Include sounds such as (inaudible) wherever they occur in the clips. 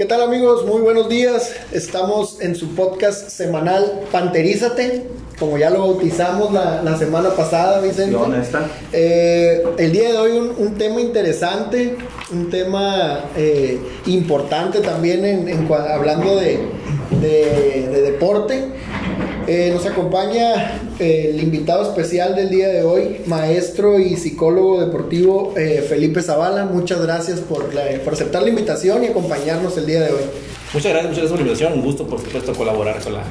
¿Qué tal amigos? Muy buenos días. Estamos en su podcast semanal Panterízate, como ya lo bautizamos la, semana pasada, Vicente. Eh, el día de hoy un, tema interesante, un tema eh, importante también en, hablando de, de deporte. Eh, nos acompaña el invitado especial del día de hoy, maestro y psicólogo deportivo eh, Felipe Zavala. Muchas gracias por aceptar la invitación y acompañarnos el día de hoy. Muchas gracias, muchas gracias por la invitación. Un gusto, por supuesto, colaborar con la,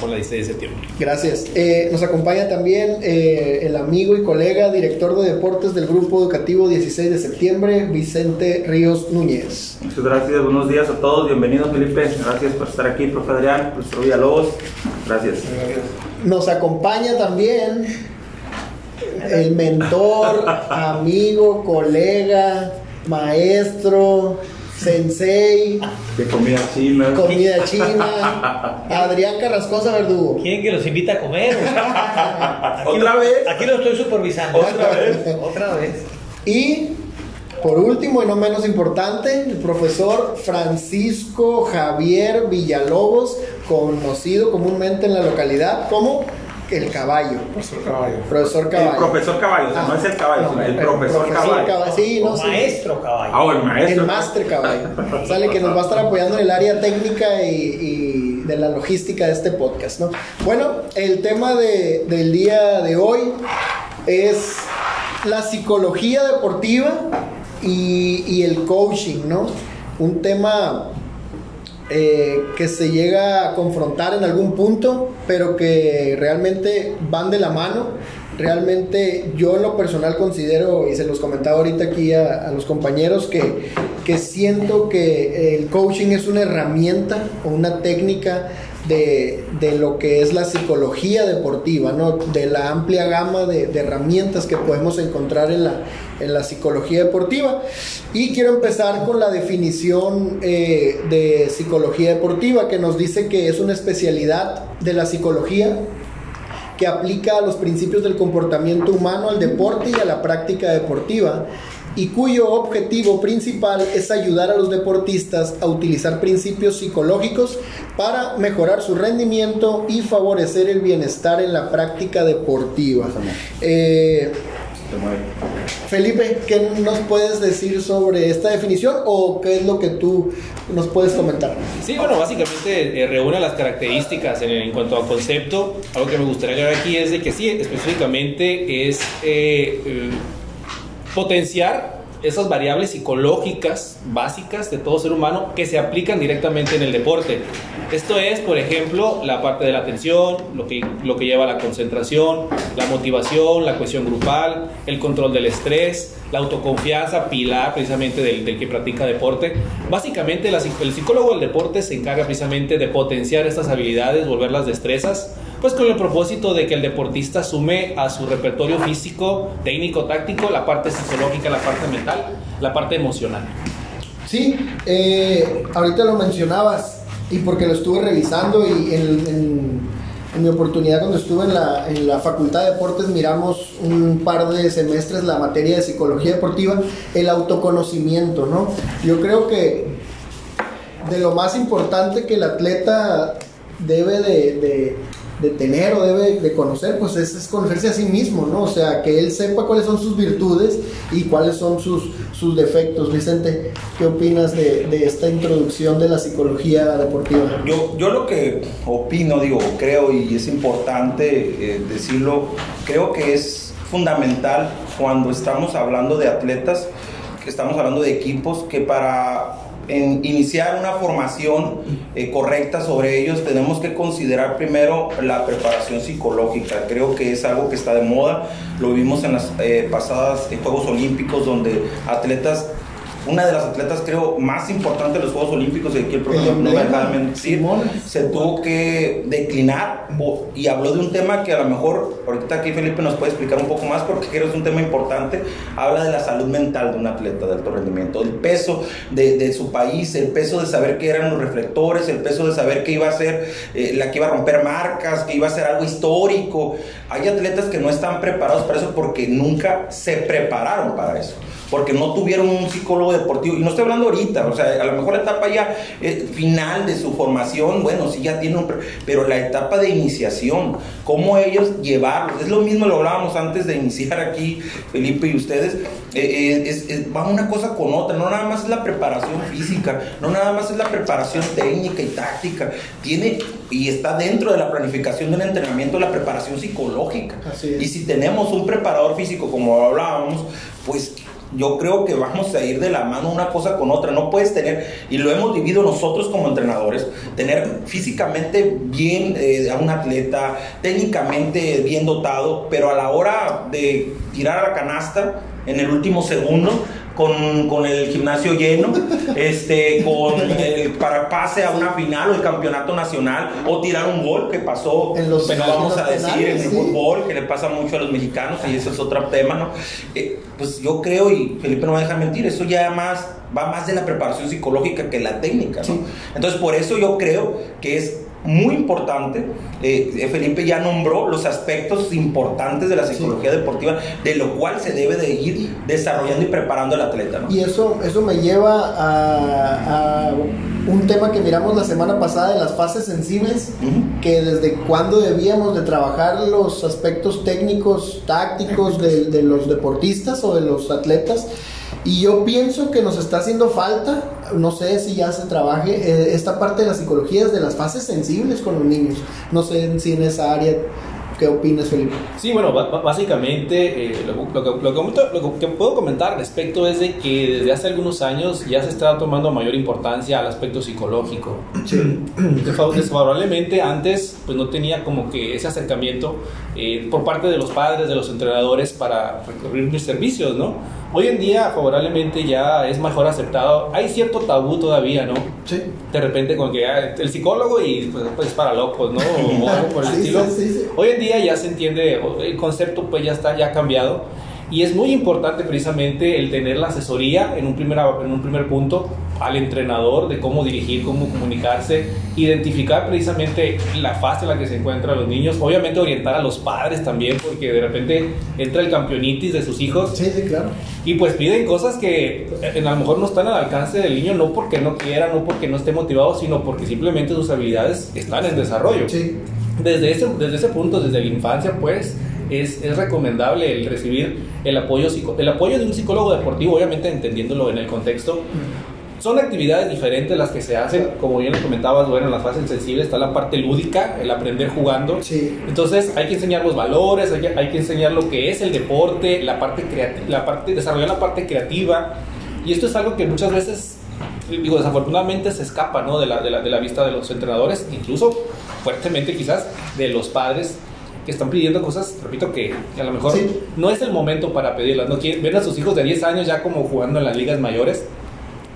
con la de septiembre. Gracias. Eh, nos acompaña también eh, el amigo y colega, director de deportes del Grupo Educativo 16 de septiembre, Vicente Ríos Núñez. Muchas gracias, buenos días a todos. Bienvenidos, Felipe. Gracias por estar aquí, profe Adrián, profesor Villalobos. Gracias. Nos acompaña también el mentor, (laughs) amigo, colega, maestro Sensei. De comida china. Comida china. Adrián Carrascosa Verdugo. ¿Quién que los invita a comer? (laughs) ¿Otra vez? Aquí lo estoy supervisando. ¿Otra vez? Otra vez. Y por último y no menos importante, el profesor Francisco Javier Villalobos, conocido comúnmente en la localidad como el caballo. Profesor caballo. Profesor caballo. El profesor caballo, o sea, no es el caballo, sino el, profesor, caballo. Sí, no, maestro caballo. Ah, el maestro. El máster caballo. (laughs) Sale que nos va a estar apoyando en el área técnica y, de la logística de este podcast, ¿no? Bueno, el tema de, del día de hoy es la psicología deportiva y, y el coaching, ¿no? Un tema eh, que se llega a confrontar en algún punto, pero que realmente van de la mano. Realmente yo en lo personal considero, y se los comentaba ahorita aquí a, los compañeros, que, que siento que el coaching es una herramienta o una técnica de, de, lo que es la psicología deportiva, ¿no? de la amplia gama de, de herramientas que podemos encontrar en la, en la psicología deportiva. Y quiero empezar con la definición eh, de psicología deportiva, que nos dice que es una especialidad de la psicología que aplica a los principios del comportamiento humano al deporte y a la práctica deportiva y cuyo objetivo principal es ayudar a los deportistas a utilizar principios psicológicos para mejorar su rendimiento y favorecer el bienestar en la práctica deportiva. Eh, Felipe, ¿qué nos puedes decir sobre esta definición o qué es lo que tú nos puedes comentar? Sí, bueno, básicamente eh, reúne las características en, cuanto a concepto. Algo que me gustaría agregar aquí es de que sí, específicamente es eh, potenciar esas variables psicológicas básicas de todo ser humano que se aplican directamente en el deporte. Esto es, por ejemplo, la parte de la atención, lo que, lo que lleva a la concentración, la motivación, la cohesión grupal, el control del estrés, la autoconfianza, pilar precisamente del, que practica deporte. Básicamente el psicólogo del deporte se encarga precisamente de potenciar estas habilidades, volverlas destrezas, pues con el propósito de que el deportista sume a su repertorio físico, técnico, táctico, la parte psicológica, la parte mental, la parte emocional. Sí, eh, ahorita lo mencionabas y porque lo estuve revisando y en, mi oportunidad cuando estuve en la, en la, Facultad de Deportes miramos un par de semestres la materia de psicología deportiva, el autoconocimiento, ¿no? Yo creo que de lo más importante que el atleta debe de de tener o debe de conocer, pues es, conocerse a sí mismo, ¿no? O sea, que él sepa cuáles son sus virtudes y cuáles son sus, sus defectos. Vicente, ¿qué opinas de, esta introducción de la psicología deportiva? Yo, yo lo que opino, digo, creo y es importante eh, decirlo, creo que es fundamental cuando estamos hablando de atletas, que estamos hablando de equipos, que para en iniciar una formación eh, correcta sobre ellos, tenemos que considerar primero la preparación psicológica. Creo que es algo que está de moda. Lo vimos en las eh, pasadas Juegos Olímpicos, donde atletas una de las atletas creo más importantes de los Juegos Olímpicos, y aquí el profesor no me deja mentir, se tuvo que declinar y habló de un tema que a lo mejor ahorita aquí Felipe nos puede explicar un poco más porque creo que es un tema importante, habla de la salud mental de un atleta de alto rendimiento, el peso de, de su país, el peso de saber que eran los reflectores, el peso de saber que iba a ser eh, la que iba a romper marcas, que iba a ser algo histórico. Hay atletas que no están preparados para eso porque nunca se prepararon para eso. Porque no tuvieron un psicólogo deportivo. Y no estoy hablando ahorita, o sea, a lo mejor la etapa ya eh, final de su formación, bueno, sí ya tiene un... Pero la etapa de iniciación, cómo ellos llevarlos, es lo mismo, lo hablábamos antes de iniciar aquí, Felipe y ustedes, eh, eh, es- es- va una cosa con otra, no nada más es la preparación física, no nada más es la preparación técnica y táctica, tiene y está dentro de la planificación del entrenamiento la preparación psicológica. Y si tenemos un preparador físico, como hablábamos, pues yo creo que vamos a ir de la mano una cosa con otra. No puedes tener, y lo hemos vivido nosotros como entrenadores, tener físicamente bien eh, a un atleta, técnicamente bien dotado, pero a la hora de tirar a la canasta en el último segundo, con, con el gimnasio lleno, este, con el para pase a una final o el campeonato nacional, o tirar un gol que pasó, En los- bueno, vamos a decir, en el sí. fútbol, que le pasa mucho a los mexicanos, y eso es otro tema, ¿no? Eh, pues yo creo, y Felipe no va a dejar mentir, eso ya más, va más de la preparación psicológica que la técnica, ¿no? Sí. Entonces, por eso yo creo que es muy importante, eh, Felipe ya nombró los aspectos importantes de la psicología deportiva, de lo cual se debe de ir desarrollando y preparando el atleta, ¿no? Y eso, eso me lleva a, a un tema que miramos la semana pasada de las fases sensibles, Ujú. que desde cuándo debíamos de trabajar los aspectos técnicos, tácticos de, de los deportistas o de los atletas. Y yo pienso que nos está haciendo falta, no sé si ya se trabaje, eh, esta parte de la psicología desde las fases sensibles con los niños. No sé si en esa área, ¿qué opinas, Felipe? Sí, bueno, básicamente eh, lo, lo que, lo, que, lo que puedo comentar al respecto es de que desde hace algunos años ya se está tomando mayor importancia al aspecto psicológico. (clears throat) Desfa- Desfavorablemente antes pues no tenía como que ese acercamiento eh, por parte de los padres, de los entrenadores para recurrir mis servicios, ¿no? Hoy en día favorablemente ya es mejor aceptado. Hay cierto tabú todavía, ¿no? Sí. de repente con que ah, el psicólogo y pues, pues para locos, ¿no? O algo por el (laughs) Sí, estilo. sí, sí, sí. Hoy en día ya se entiende, el concepto pues ya está, ya ha cambiado y es muy importante precisamente el tener la asesoría en un primer, en un primer punto al entrenador de cómo dirigir, cómo comunicarse, identificar precisamente la fase en la que se encuentran los niños, obviamente orientar a los padres también porque de repente entra el campeonitis de sus hijos Sí, sí, claro. y pues piden cosas que eh, a lo mejor no están al alcance del niño, no porque no quiera, no porque no esté motivado, sino porque simplemente sus habilidades están en desarrollo. Sí. Desde, ese, desde ese punto, desde la infancia, pues es, es recomendable el recibir el apoyo, el apoyo de un psicólogo deportivo, obviamente entendiéndolo en el contexto. Son actividades diferentes las que se hacen, como bien lo comentabas, bueno, en las fases sensibles está la parte lúdica, el aprender jugando. Sí. Entonces hay que enseñar los valores, hay que, hay que enseñar lo que es el deporte, la parte la parte, desarrollar la parte creativa. Y esto es algo que muchas veces, digo, desafortunadamente se escapa ¿no? de, la, de, la, de la vista de los entrenadores, incluso fuertemente quizás de los padres que están pidiendo cosas, repito, que, que a lo mejor Sí. no es el momento para pedirlas. No quieren, ven a sus hijos de 10 años ya como jugando en las ligas mayores,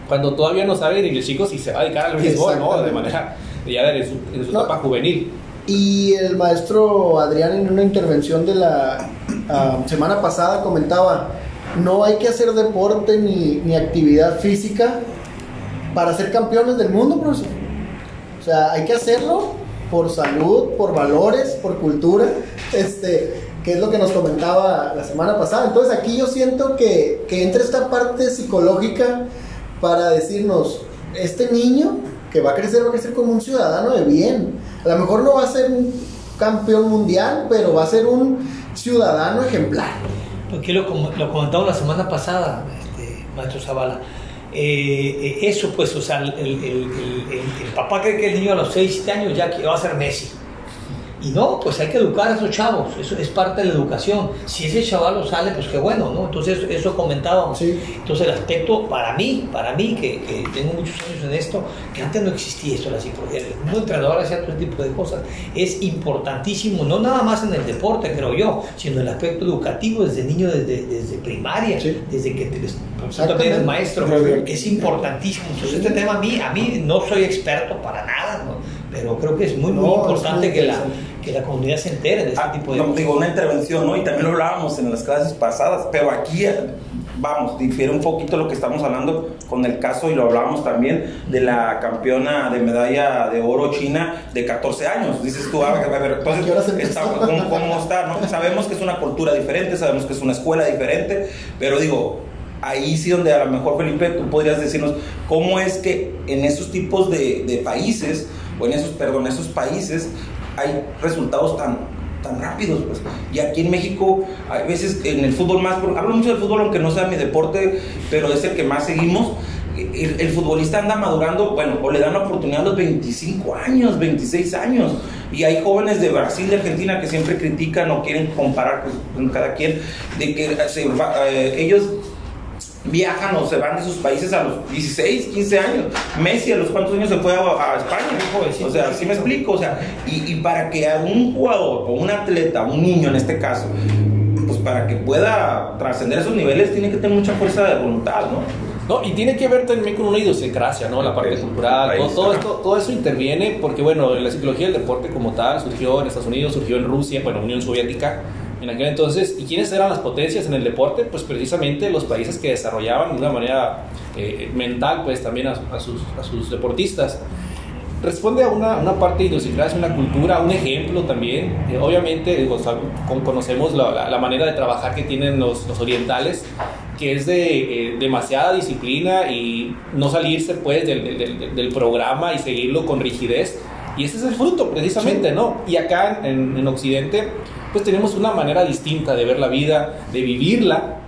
cuando todavía no saben ni el chico si se va a dedicar al béisbol, ¿no? De manera ya en su, en su No. etapa juvenil. Y el maestro Adrián en una intervención de la ah, semana pasada comentaba, no hay que hacer deporte ni, ni actividad física para ser campeones del mundo, profesor. O sea, hay que hacerlo por salud, por valores, por cultura, este, que es lo que nos comentaba la semana pasada. Entonces aquí yo siento que, que entra esta parte psicológica para decirnos, este niño que va a crecer, va a crecer como un ciudadano de bien. A lo mejor no va a ser un campeón mundial, pero va a ser un ciudadano ejemplar. Porque lo, lo comentamos la semana pasada, este, maestro Zavala. Eh, eh, eso, pues, o sea, el, el- el- el- papá cree que el niño a los 6, 7 años ya va a ser Messi. Y no, pues hay que educar a esos chavos, eso es parte de la educación. Si ese chaval sale, pues qué bueno, ¿no? Entonces, eso comentábamos. Sí. Entonces, el aspecto, para mí, para mí, que, que tengo muchos años en esto, que antes no existía esto, la psicología. Un entrenador hacía todo este tipo de cosas. Es importantísimo, no nada más en el deporte, creo yo, sino en el aspecto educativo, desde niño, desde, desde primaria, Sí. desde que te, tú Exactamente. también eres maestro, Sí. es importantísimo. Entonces, este tema a mí, a mí no soy experto para nada, ¿no? pero creo que es muy, muy No, importante que, la. Que la comunidad se entere de este Ah, tipo de no, cosas. digo, una intervención, ¿no? Y también lo hablábamos en las clases pasadas, pero aquí, eh, vamos, difiere un poquito lo que estamos hablando con el caso, y lo hablábamos también, de la campeona de medalla de oro china de 14 años. Dices tú, a ver, a ver, ¿A qué hora se entonces, está- ¿cómo, cómo está? ¿no? Sabemos que es una cultura diferente, sabemos que es una escuela diferente, pero digo, ahí sí donde a lo mejor Felipe tú podrías decirnos cómo es que en esos tipos de, de países, o en esos, perdón, esos países hay resultados tan, tan rápidos, pues. Y aquí en México, a veces en el fútbol más, hablo mucho del fútbol aunque no sea mi deporte, pero es el que más seguimos. El, el, futbolista anda madurando, bueno, o le dan la oportunidad a los 25 años, 26 años. Y hay jóvenes de Brasil, de Argentina, que siempre critican o quieren comparar pues, con cada quien, de que se, eh, ellos viajan o se van de sus países a los 16, 15 años. Messi a los cuántos años se fue a, a España. O sea, así me explico. O sea, y, y para que un jugador o un atleta, un niño en este caso, pues para que pueda trascender esos niveles tiene que tener mucha fuerza de voluntad, ¿no? No, y tiene que ver también con una idiosincrasia, ¿no? La parte cultural, todo, todo, esto, todo eso interviene porque, bueno, la psicología del deporte como tal surgió en Estados Unidos, surgió en Rusia, bueno, Unión Soviética, en aquel entonces. ¿Y quiénes eran las potencias en el deporte? Pues precisamente los países que desarrollaban de una manera eh, mental, pues también a, a, sus, a, sus, deportistas. Responde a una, una parte de idiosincrasia, una cultura, un ejemplo también. Eh, obviamente, digo, conocemos la, la, la, manera de trabajar que tienen los, los orientales, que es de eh, demasiada disciplina y no salirse pues del, del, del, programa y seguirlo con rigidez. Y ese es el fruto precisamente, sí. ¿no? Y acá en, en Occidente pues tenemos una manera distinta de ver la vida, de vivirla.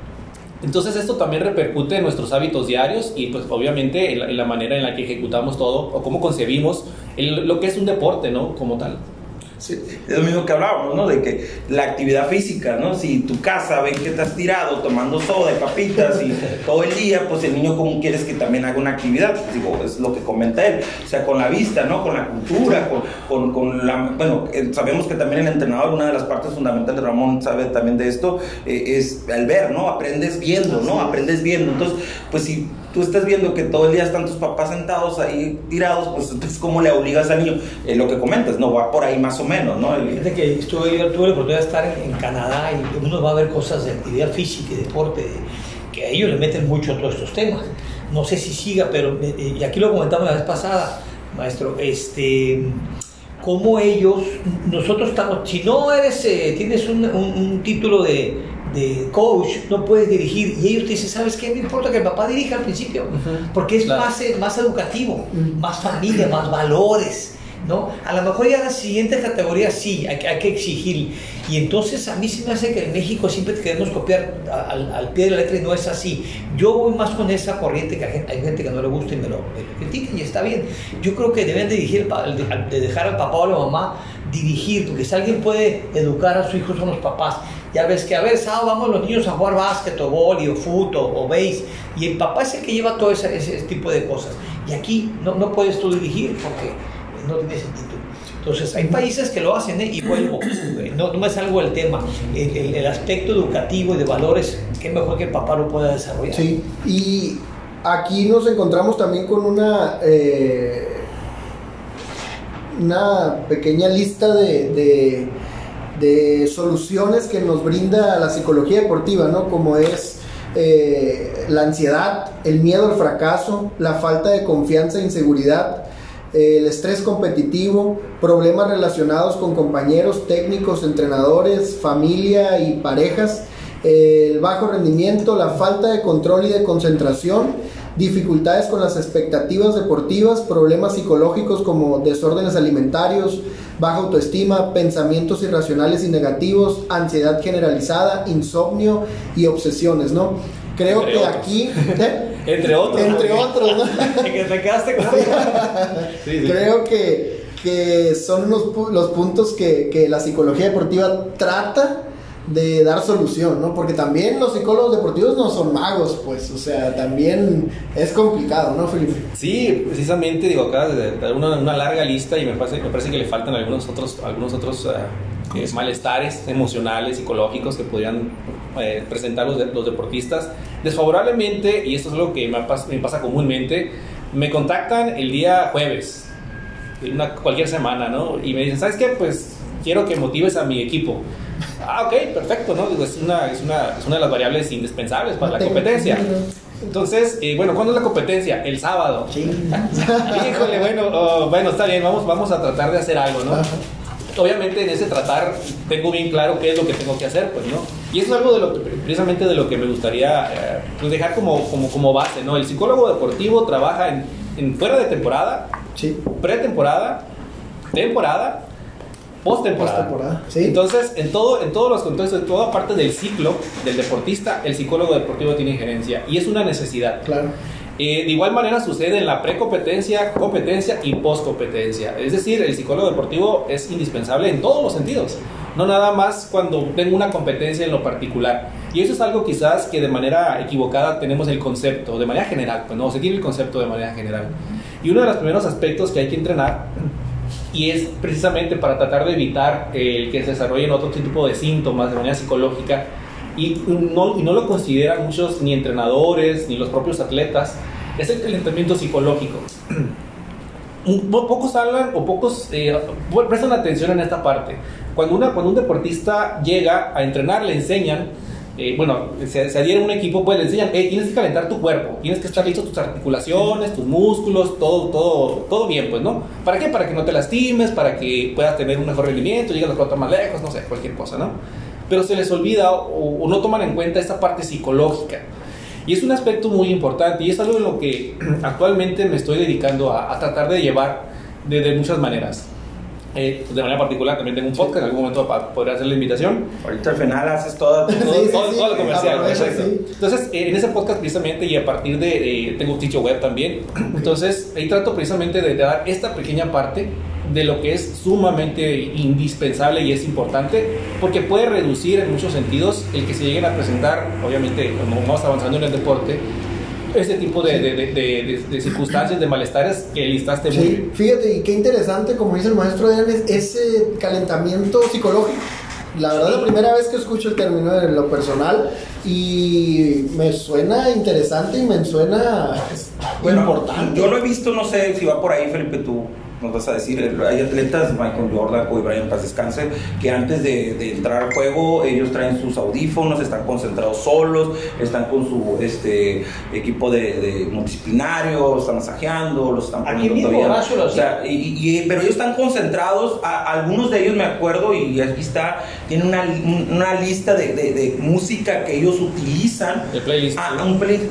Entonces esto también repercute en nuestros hábitos diarios y pues obviamente en la, en la manera en la que ejecutamos todo o cómo concebimos lo que es un deporte, ¿no? Como tal. Sí, es lo mismo que hablábamos, ¿no? De que la actividad física, ¿no? Si tu casa ven que estás tirado tomando soda y papitas y (laughs) todo el día, pues el niño cómo quieres que también haga una actividad, digo, es lo que comenta él, o sea, con la vista, ¿no? Con la cultura, con, con, con la, bueno, sabemos que también el entrenador, una de las partes fundamentales, Ramón sabe también de esto, eh, es el ver, ¿no? Aprendes viendo, ¿no? Aprendes viendo, entonces, pues si tú estás viendo que todo el día están tus papás sentados ahí tirados, pues entonces cómo le obligas al niño, eh, lo que comentas, no va por ahí más o menos, ¿no? El... Fíjate que estuve, yo tuve la oportunidad de estar en, en, Canadá y uno va a ver cosas de actividad física y deporte, que a ellos le meten mucho a todos estos temas. No sé si siga, pero, y aquí lo comentamos la vez pasada, maestro, este cómo ellos, nosotros estamos, si no eres, eh, tienes un, un, un título de, de coach, no puedes dirigir. Y ellos te dicen, ¿sabes qué? No importa que el papá dirija al principio, uh -huh. porque es claro. más, eh, más educativo, uh -huh. más familia, más valores. ¿No? A lo mejor ya la siguiente categoría sí, hay, que exigir. Y entonces a mí se me hace que en México siempre queremos copiar al, al, pie de la letra y no es así. Yo voy más con esa corriente que hay, gente que no le gusta y me lo, me lo critican y está bien. Yo creo que deben de, dirigir, de dejar al papá o a la mamá dirigir, porque si alguien puede educar a su hijo son los papás. Ya ves que, a ver, sábado vamos los niños a jugar básquet o boli o fútbol o base y el papá es el que lleva todo ese, ese tipo de cosas. Y aquí no, no puedes tú dirigir porque no tiene sentido. Entonces, hay países que lo hacen ¿eh? y vuelvo, no, me salgo del tema, el, aspecto educativo y de valores, qué mejor que el papá lo pueda desarrollar. Sí, y aquí nos encontramos también con una, eh, una pequeña lista de, de, de, soluciones que nos brinda la psicología deportiva, ¿no? Como es eh, la ansiedad, el miedo al fracaso, la falta de confianza e inseguridad, el estrés competitivo, problemas relacionados con compañeros, técnicos, entrenadores, familia y parejas, el bajo rendimiento, la falta de control y de concentración, dificultades con las expectativas deportivas, problemas psicológicos como desórdenes alimentarios, baja autoestima, pensamientos irracionales y negativos, ansiedad generalizada, insomnio y obsesiones, ¿no? Creo que aquí... (laughs) ¿eh? Entre otros. Entre otros, ¿no? (laughs) que te quedaste con sí, sí. Creo que, que son los, los puntos que, que la psicología deportiva trata de dar solución, ¿no? Porque también los psicólogos deportivos no son magos, pues, o sea, también es complicado, ¿no, Felipe? Sí, precisamente, digo, acá una, una, larga lista y me parece, me parece que le faltan algunos otros, algunos otros uh, eh, malestares emocionales, psicológicos que podrían eh, presentar los, los, deportistas. Desfavorablemente, y esto es lo que me pasa, me pasa comúnmente, me contactan el día jueves, una, cualquier semana, ¿no? Y me dicen, ¿sabes qué? Pues quiero que motives a mi equipo. Ah, ok, perfecto, ¿no? Digo, es, una, es, una, es una de las variables indispensables para la competencia. Entonces, eh, bueno, ¿cuándo es la competencia? El sábado. Sí. (laughs) Híjole, bueno, oh, bueno, está bien, vamos, vamos a tratar de hacer algo, ¿no? Obviamente en ese tratar tengo bien claro qué es lo que tengo que hacer, pues, ¿no? Y eso es algo de lo que, precisamente de lo que me gustaría eh, pues dejar como, como, como base, ¿no? El psicólogo deportivo trabaja en, en fuera de temporada, Sí. pretemporada, temporada, postemporada. Postemporada, sí. Entonces, en, todo, en todos los contextos, en toda parte del ciclo del deportista, el psicólogo deportivo tiene injerencia y es una necesidad. Claro. Eh, de igual manera sucede en la precompetencia, competencia y postcompetencia. Es decir, el psicólogo deportivo es indispensable en todos los sentidos. No nada más cuando tengo una competencia en lo particular. Y eso es algo quizás que de manera equivocada tenemos el concepto, de manera general. Pues no, se tiene el concepto de manera general. Y uno de los primeros aspectos que hay que entrenar, y es precisamente para tratar de evitar el que se desarrollen otro tipo de síntomas de manera psicológica, y no, y no lo consideran muchos ni entrenadores ni los propios atletas, es el calentamiento psicológico. (clears throat) Pocos hablan o pocos eh, prestan atención en esta parte. Cuando, una, cuando un deportista llega a entrenar, le enseñan, eh, bueno, se, se adhiere a un equipo, pues le enseñan, "Hey, tienes que calentar tu cuerpo, tienes que estar listo tus articulaciones, tus músculos, todo, todo, todo bien, pues, ¿no? ¿Para qué? Para que no te lastimes, para que puedas tener un mejor rendimiento, llegues a los cuatro más lejos, no sé, cualquier cosa, ¿no? Pero se les olvida o, o no toman en cuenta esta parte psicológica. Y es un aspecto muy importante y es algo en lo que (clears throat) actualmente me estoy dedicando a, a tratar de llevar de, de muchas maneras. Eh, de manera particular también tengo un podcast, en algún momento podré hacer la invitación. Ahorita al final haces toda tu... (laughs) Sí, Todo, sí, todo- sí, todo lo comercial. Entonces, eh, en ese podcast precisamente y a partir de, eh, tengo un sitio web también, (clears throat) entonces ahí trato precisamente de, de dar esta pequeña parte de lo que es sumamente indispensable y es importante porque puede reducir en muchos sentidos el que se lleguen a presentar, obviamente, como vamos avanzando en el deporte, este tipo de, de- de- de- de circunstancias, de malestares que listaste muy Sí, bien. fíjate, y qué interesante, como dice el maestro Adrián, es ese calentamiento psicológico. La verdad, la primera vez que escucho el término en lo personal y me suena interesante y me suena pues, Bueno, importante. Yo lo he visto, no sé si va por ahí, Felipe, tú nos vas a decir. Hay atletas, Michael Jordan, Kobe Bryant, paz descanse, que antes de, de entrar al juego, ellos traen sus audífonos, están concentrados solos, están con su este equipo de, de multidisciplinario, están masajeando, los están Aquí poniendo mismo, todavía- o sea, y, y- pero ellos están concentrados, a- algunos de ellos me acuerdo, y aquí está, tienen una, una lista de, de- de música que ellos utilizan El playlist. Ah, un play-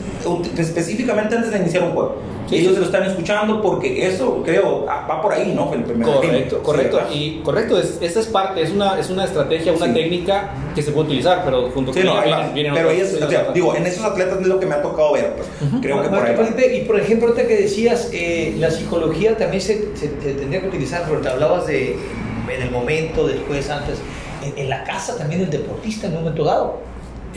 específicamente antes de iniciar un juego. Sí, Ellos sí. lo están escuchando porque eso, creo, ah, va por ahí, ¿no, Felipe? Correcto, Sí, correcto. ¿verdad? y correcto, es, esa es parte, es una, es una estrategia, una Sí. técnica que se puede utilizar, pero junto Sí, con no, vienen- vienen pero o sea, digo, en esos atletas es lo que me ha tocado ver, pues. Creo que por ahí. Felipe, y por ejemplo, ahorita que decías, eh, la psicología también se, se- se tendría que utilizar, porque hablabas de en el momento, después, antes, en, en la casa también el deportista en un momento dado.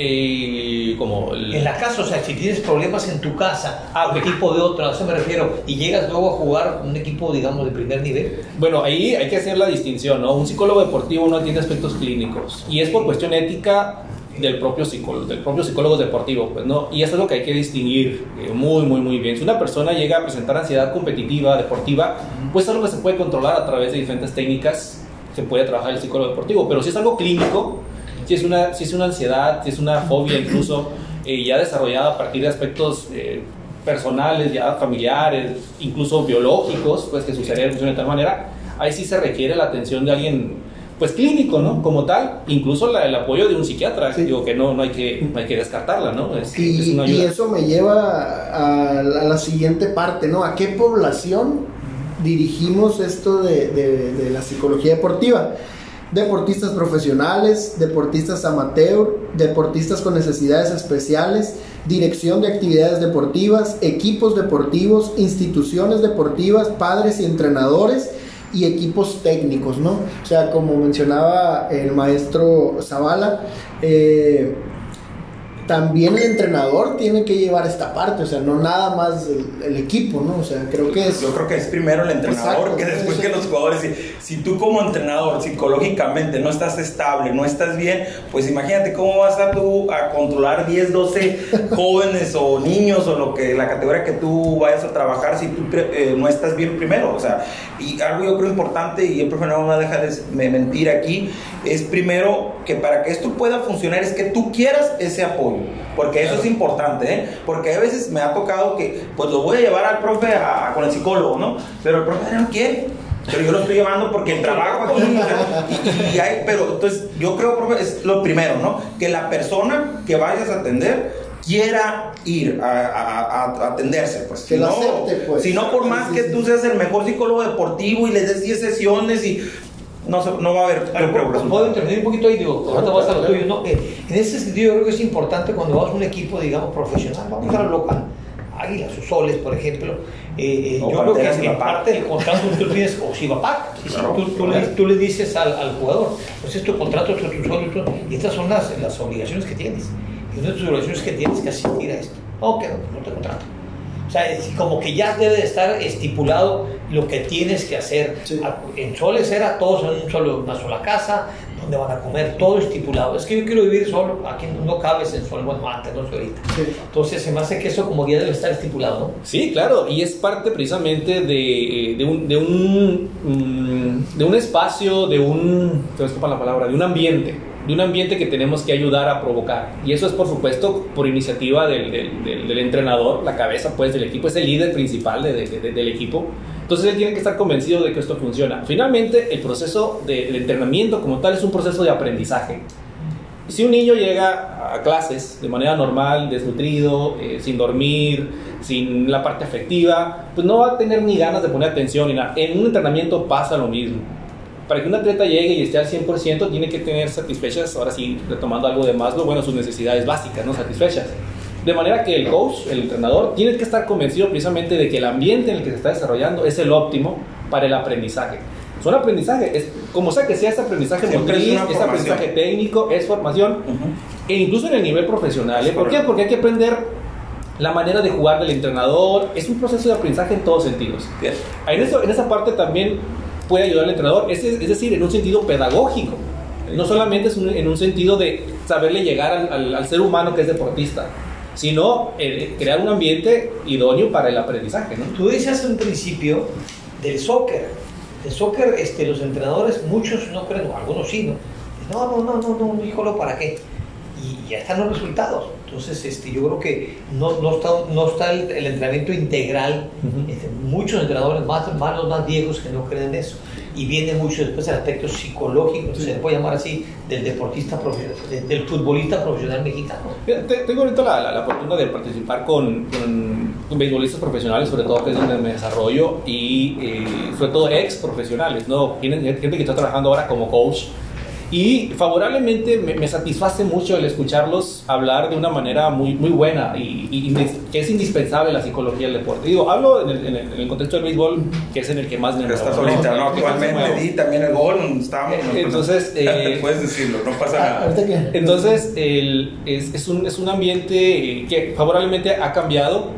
Eh, como el- En la casa, o sea, si tienes problemas en tu casa, Ah, un ok. equipo de otro, a eso me refiero, y llegas luego a jugar un equipo, digamos, de primer nivel. Bueno, ahí hay que hacer la distinción, ¿no? Un psicólogo deportivo no tiene aspectos clínicos y es por cuestión ética del propio psicólogo, del propio psicólogo deportivo, pues, ¿no? Y eso es lo que hay que distinguir eh, muy, muy, muy bien. Si una persona llega a presentar ansiedad competitiva, deportiva, pues es algo que se puede controlar a través de diferentes técnicas que puede trabajar el psicólogo deportivo, pero si es algo clínico, si es una, si es una ansiedad, si es una fobia incluso eh, ya desarrollada a partir de aspectos eh, personales, ya familiares, incluso biológicos, pues que su cerebro funciona de tal manera, ahí sí se requiere la atención de alguien, pues clínico, ¿no? Como tal, incluso la- el apoyo de un psiquiatra, Sí. digo que no, no, hay que, no hay que descartarla, ¿no? Es, es Y, eso me lleva a, a la siguiente parte, ¿no? ¿A qué población dirigimos esto de, de- de la psicología deportiva? Deportistas profesionales, deportistas amateur, deportistas con necesidades especiales, dirección de actividades deportivas, equipos deportivos, instituciones deportivas, padres y entrenadores y equipos técnicos, ¿no? O sea, como mencionaba el maestro Zavala, eh, también el entrenador tiene que llevar esta parte, o sea, no nada más el, el equipo, ¿no? O sea, creo que es... Yo creo que es primero el entrenador Exacto, que después que los jugadores. Si, si tú como entrenador psicológicamente no estás estable, no estás bien, pues imagínate cómo vas a tú a controlar 10, 12 (laughs) jóvenes o niños o lo que la categoría que tú vayas a trabajar si tú eh, no estás bien primero. O sea, y algo yo creo importante y el profe no me va a dejar de me- mentir aquí, es primero que para que esto pueda funcionar es que tú quieras ese apoyo. Porque eso es importante, ¿eh? Porque a veces me ha tocado que, pues lo voy a llevar al profe a- con el psicólogo, ¿no? Pero el profe no quiere. pero yo lo estoy llevando porque el trabajo aquí, y, y hay, pero entonces yo creo, profe, es lo primero, ¿no? Que la persona que vayas a atender quiera ir a, a- a atenderse, pues. Que si lo no, acepte, pues. Si no, por más que tú seas el mejor psicólogo deportivo y les des 10 sesiones y no, se- no va a haber, Claro, ¿Puedo intervenir un poquito ahí? Digo, Claro, ahorita vas a lo claro, tuyo. No, eh, en ese sentido, yo creo que es importante cuando vas a un equipo, digamos, profesional, vamos a lo local, Águilas o Soles, por ejemplo. eh, eh, yo creo que en parte del contrato que tú tienes, o sí, Claro, tú, tú le, claro. tú le dices al, al jugador, pues es tu contrato, es tu sueldo, y estas son las, las obligaciones que tienes. Y una de tus obligaciones es que tienes que asistir a esto. Ok, no te contrato. O sea, es como que ya debe de estar estipulado lo que tienes que hacer. Sí. A- En Soles era todos en un solo, una sola casa, donde van a comer, todo estipulado. Es que yo quiero vivir solo, aquí no cabes en Soles, bueno, antes, no sé ahorita. Sí. Entonces se me hace que eso como que ya debe estar estipulado, ¿no? Sí, claro, y es parte precisamente de, de un, de, un, mm, de un espacio, de un, te la palabra, de un ambiente, de un ambiente que tenemos que ayudar a provocar. Y eso es, por supuesto, por iniciativa del, entrenador, la cabeza pues del equipo, es el líder principal de- de- de- del equipo. Entonces él tiene que estar convencido de que esto funciona. Finalmente, el proceso de- entrenamiento como tal es un proceso de aprendizaje. Si un niño llega a clases de manera normal, desnutrido, eh, sin dormir, sin la parte afectiva, pues no va a tener ni ganas de poner atención ni nada. En un entrenamiento pasa lo mismo. Para que un atleta llegue y esté al 100%, tiene que tener satisfechas, ahora sí, retomando algo de Maslow, bueno, sus necesidades básicas, ¿no? Satisfechas. De manera que el coach, el entrenador, tiene que estar convencido precisamente de que el ambiente en el que se está desarrollando es el óptimo para el aprendizaje. Es un aprendizaje, es, como sea que sea ese aprendizaje Siempre motriz, es aprendizaje técnico, es formación, Ujú. e incluso en el nivel profesional. ¿eh? ¿Por qué? Porque hay que aprender la manera de jugar del entrenador. Es un proceso de aprendizaje en todos sentidos. Bien. En, eso, en esa parte también puede ayudar al entrenador, es, es decir, en un sentido pedagógico. No solamente es un- en un sentido de saberle llegar al, al- ser humano que es deportista, sino eh, crear un ambiente idóneo para el aprendizaje. Tú decías al principio del soccer. El soccer, este, los entrenadores, muchos no creen, algunos sí, ¿no? No, no, no, no, no, híjolo, ¿para qué? Y ya están los resultados. Entonces, este, yo creo que no, no está, no está el, el entrenamiento integral. Ujú. Este, muchos entrenadores, más, más los más viejos, que no creen en eso. Y viene mucho después el aspecto psicológico, se le puede llamar así, del deportista profesional, de- del futbolista profesional mexicano. Mira, te- Tengo ahorita la, la- la fortuna de participar con, con, con beisbolistas profesionales, sobre todo que es donde me desarrollo, y eh, sobre todo ex profesionales, ¿no? Tienen gente que está trabajando ahora como coach. Y favorablemente me, me satisface mucho el escucharlos hablar de una manera muy, muy buena y, que es indispensable la psicología del deporte. Digo, hablo en el, en el- en el contexto del béisbol, que es en el que más me Pero estás ahorita, ¿no? Actualmente di también el gol, estamos. ¿no? Entonces, (laughs) eh, puedes decirlo, no pasa nada. Entonces, el- es, es un, es un ambiente que favorablemente ha cambiado.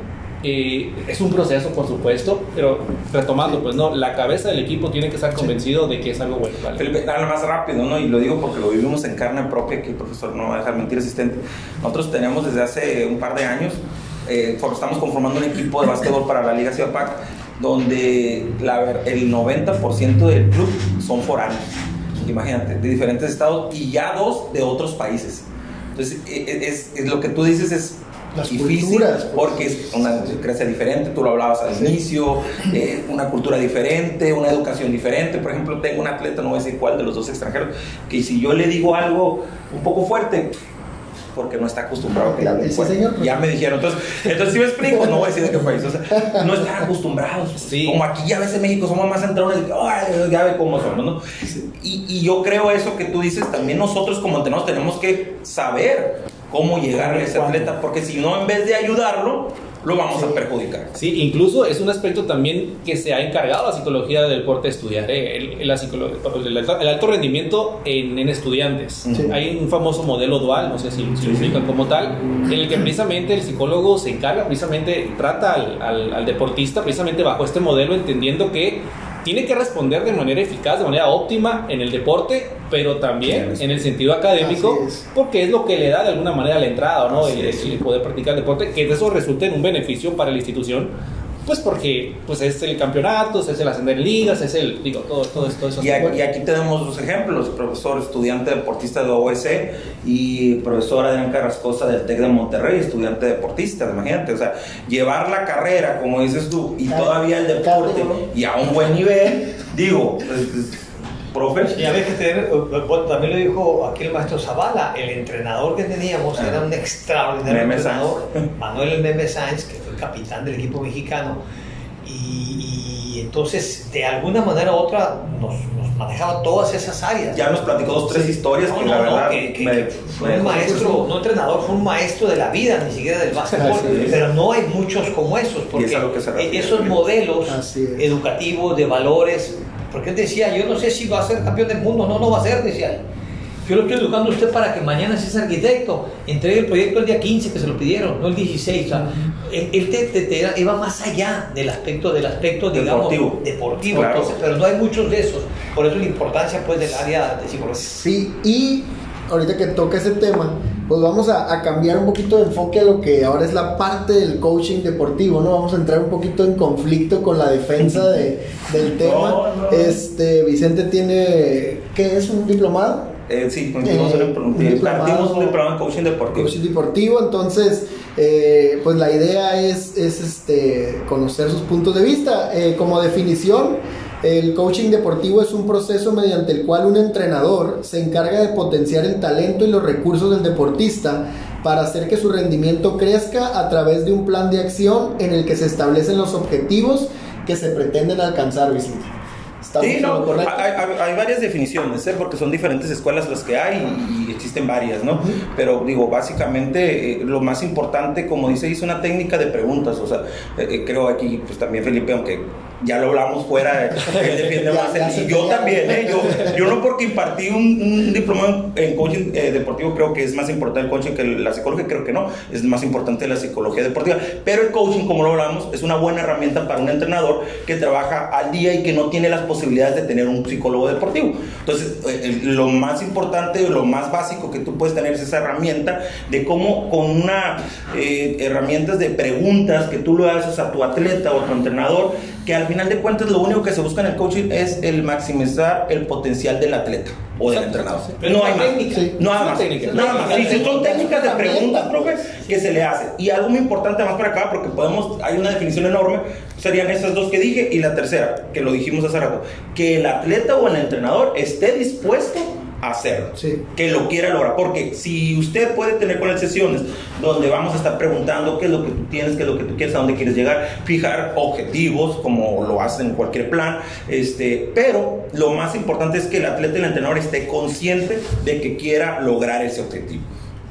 Eh, es un proceso, por supuesto, pero retomando, pues no, la cabeza del equipo tiene que estar convencido de que es algo bueno. ¿vale? Felipe, nada más rápido, ¿no? Y lo digo porque lo vivimos en carne propia, que el profesor no va a dejar mentir asistente. Nosotros tenemos desde hace un par de años, eh, estamos conformando un equipo de básquetbol para la Liga Ciudad Pac, donde la el 90% del club son foráneos, imagínate, de diferentes estados y ya dos de otros países. Entonces, e- e- es, es lo que tú dices es Las difícil culturas, pues. porque es una creencia diferente, tú lo hablabas al Sí. inicio, eh, una cultura diferente, una educación diferente. Por ejemplo, tengo un atleta, no voy a decir cuál de los dos extranjeros, que si yo le digo algo un poco fuerte, porque no está acostumbrado a que le señor. Ya me dijeron, entonces, entonces si me explico, no voy a decir de qué país, o sea, no están acostumbrados. Sí. Como aquí ya a veces en México somos más centrones, "Ay, ya ve cómo somos, ¿no? Y, y yo creo eso que tú dices, también nosotros como entrenadores tenemos que saber cómo llegar a ese atleta, porque si no, en vez de ayudarlo, lo vamos a perjudicar. Sí, incluso es un aspecto también que se ha encargado la psicología del deporte de estudiar, ¿eh? el, la el alto- el alto rendimiento en, en estudiantes. Sí. Hay un famoso modelo dual, no sé si, si lo explican como tal, en el que precisamente el psicólogo se encarga, precisamente trata al, al- al deportista precisamente bajo este modelo, entendiendo que tiene que responder de manera eficaz, de manera óptima en el deporte, pero también en el sentido académico, es. porque es lo que le da de alguna manera la entrada, ¿no? El, el poder practicar deporte, que de eso resulte en un beneficio para la institución, Pues porque pues es el campeonato, es el ascender en ligas, es el, digo, todo, todo, todo eso. Y aquí, y aquí tenemos los ejemplos, profesor, estudiante deportista de OS y profesor Adrián Carrascosa del TEC de Monterrey, estudiante deportista, imagínate, o sea, llevar la carrera, como dices tú, y todavía el deporte, y a un buen nivel, digo, pues, profe. Y a veces tener, bueno, también lo dijo aquí el maestro Zavala, el entrenador que teníamos Ah. era un extraordinario Meme entrenador, Manuel El Meme Sáenz, que capitán del equipo mexicano, y, y entonces de alguna manera u otra nos, nos manejaba todas esas áreas. Ya nos platicó dos, tres historias No, que no, la no, verdad que, que- me- que fue me un maestro, no entrenador, fue un maestro de la vida, ni siquiera del básquetbol. Pero no hay muchos como esos, porque es refiere. esos modelos es. educativos, de valores, porque él decía, yo no sé si va a ser campeón del mundo, no, no va a ser, decía él. Yo lo estoy educando a usted para que mañana si es arquitecto, entregue el proyecto el día 15 que se lo pidieron, no el 16. O sea, él, él te, te- te iba más allá del aspecto, del aspecto digamos, Deportivo. deportivo. Claro. Entonces, pero no hay muchos de esos. Por eso la importancia pues del área de psicología. Sí, y ahorita que toca ese tema, pues vamos a, a cambiar un poquito de enfoque a lo que ahora es la parte del coaching deportivo, ¿no? Vamos a entrar un poquito en conflicto con la defensa de- del (laughs) tema. No, no. Este, Vicente tiene, ¿qué es? ¿Un diplomado? Eh, sí, partimos, Eh, un, un diplomado. partimos un diplomado en coaching deportivo. Coaching deportivo, entonces, eh, pues la idea es, es este, conocer sus puntos de vista. Eh, como definición, el coaching deportivo es un proceso mediante el cual un entrenador se encarga de potenciar el talento y los recursos del deportista para hacer que su rendimiento crezca a través de un plan de acción en el que se establecen los objetivos que se pretenden alcanzar, Vicente. ¿Estamos Sí, no, hay, hay- hay varias definiciones, ¿eh? porque son diferentes escuelas las que hay y, y existen varias, ¿no? Pero digo, básicamente eh, lo más importante, como dice, es una técnica de preguntas, o sea, eh, creo aquí, pues también Felipe, aunque ya lo hablamos fuera, él defiende (laughs) más, el- y yo también, ¿eh? Yo, yo no porque impartí un, un diploma en, coaching eh, deportivo creo que es más importante el coaching que la psicología, creo que no, es más importante la psicología deportiva, pero el coaching, como lo hablamos, es una buena herramienta para un entrenador que trabaja al día y que no tiene las posibilidades de tener un psicólogo deportivo. Entonces, eh, eh, lo más importante, lo más básico que tú puedes tener es esa herramienta de cómo con una eh, herramientas de preguntas que tú le haces a tu atleta o a tu entrenador, que al final de cuentas lo único que se busca en el coaching es el maximizar el potencial del atleta o del entrenador. No hay más. Sí. Es una más. técnica. Nada más. Sí, sí, son técnicas de preguntas, profe, que se le hacen. Y algo muy importante más para acá, porque podemos, hay una definición enorme, serían esas dos que dije, y la tercera, que lo dijimos hace rato, que el atleta o el entrenador esté dispuesto hacerlo, Sí. que lo quiera lograr, porque si usted puede tener con las sesiones donde vamos a estar preguntando qué es lo que tú tienes, qué es lo que tú quieres, a dónde quieres llegar, fijar objetivos, como lo hacen en cualquier plan, este, pero lo más importante es que el atleta y el entrenador esté consciente de que quiera lograr ese objetivo.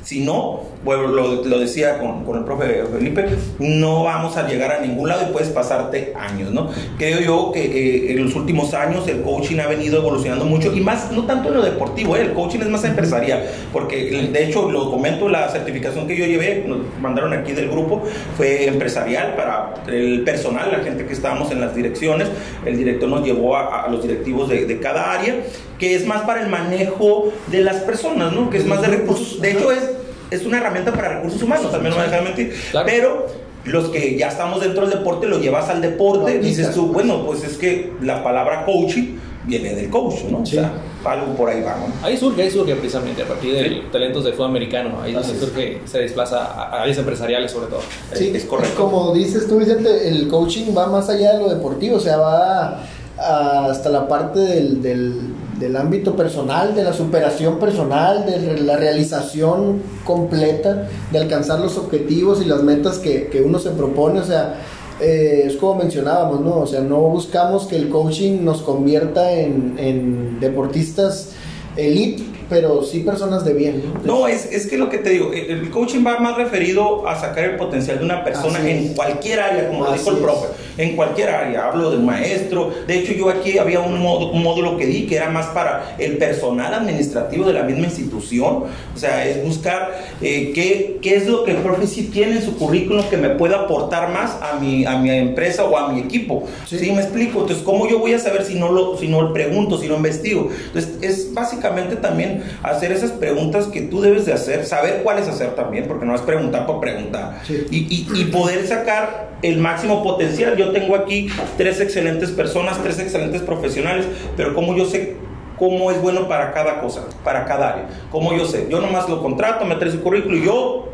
Si no, bueno, lo, lo decía con, con el profe Felipe, no vamos a llegar a ningún lado y puedes pasarte años, ¿no? Creo yo que en los últimos años el coaching ha venido evolucionando mucho y más, no tanto en lo deportivo, ¿eh? el coaching es más empresarial, porque de hecho lo comento, la certificación que yo llevé, nos mandaron aquí del grupo, fue empresarial para el personal, la gente que estábamos en las direcciones, el director nos llevó a, a los directivos de, de cada área, que es más para el manejo de las personas, ¿no? Que es más de recursos, de hecho es es una herramienta para recursos humanos, también no me dejan mentir. Claro. Pero los que ya estamos dentro del deporte lo llevas al deporte, Lo dices tú, bueno, pues es que la palabra coaching viene del coach, ¿no? Sí. O sea, algo por ahí va, ¿no? Ahí surge, ahí surge precisamente a partir de talentos de fútbol americano. Ahí donde surge, se desplaza a áreas empresariales sobre todo. Sí, es correcto. Como dices tú, Vicente, el coaching va más allá de lo deportivo, o sea, va hasta la parte del, del, del ámbito personal, de la superación personal, de la realización completa, de alcanzar los objetivos y las metas que, que uno se propone, o sea, eh, es como mencionábamos, ¿no? O sea, no buscamos que el coaching nos convierta en, en deportistas elite, pero sí personas de bien, ¿no? Es, es que lo que te digo, el coaching va más referido a sacar el potencial de una persona Así en es. cualquier área, como lo dijo el profe, en cualquier área. Hablo de un maestro. De hecho, yo aquí había un, modo- un módulo que di que era más para el personal administrativo de la misma institución. O sea, es buscar eh, qué, qué es lo que el profe sí tiene en su currículum que me pueda aportar más a mi, a mi empresa o a mi equipo. Sí. Sí. me explico? Entonces, ¿cómo yo voy a saber si no lo, si no lo pregunto, si no investigo? Entonces, es básicamente básicamente también hacer esas preguntas que tú debes de hacer, saber cuáles hacer también, porque no es preguntar por preguntar, Sí. y, y- y poder sacar el máximo potencial. Yo tengo aquí tres excelentes personas, tres excelentes profesionales, pero como yo sé cómo es bueno para cada cosa, para cada área, como yo sé, yo nomás lo contrato, me trae su currículo y yo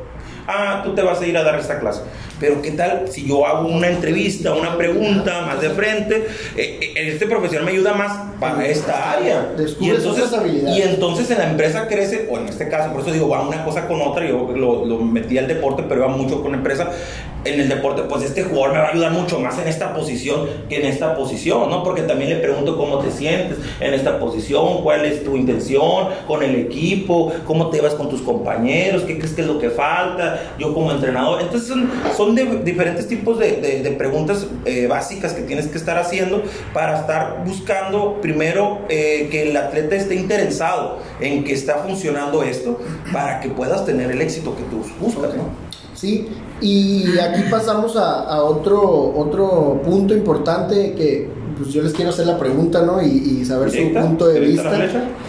ah, tú te vas a ir a dar esta clase. Pero ¿qué tal si yo hago una entrevista, una pregunta más de frente? Eh, eh, este profesional me ayuda más para esta área. Otras habilidades. y entonces en la empresa crece, o en este caso, por eso digo, va una cosa con otra, yo lo, lo metí al deporte, pero va mucho con la empresa. En el deporte, pues este jugador me va a ayudar mucho más en esta posición que en esta posición, ¿no? Porque también le pregunto cómo te sientes en esta posición, cuál es tu intención con el equipo, cómo te vas con tus compañeros, qué crees que es lo que falta, yo como entrenador. Entonces son, son de diferentes tipos de, de- de preguntas eh, básicas que tienes que estar haciendo para estar buscando primero eh, que el atleta esté interesado en que está funcionando esto para que puedas tener el éxito que tú buscas, ¿no? Sí, y aquí pasamos a, a otro, otro punto importante que pues yo les quiero hacer la pregunta, ¿no? Y, y saber su punto de vista.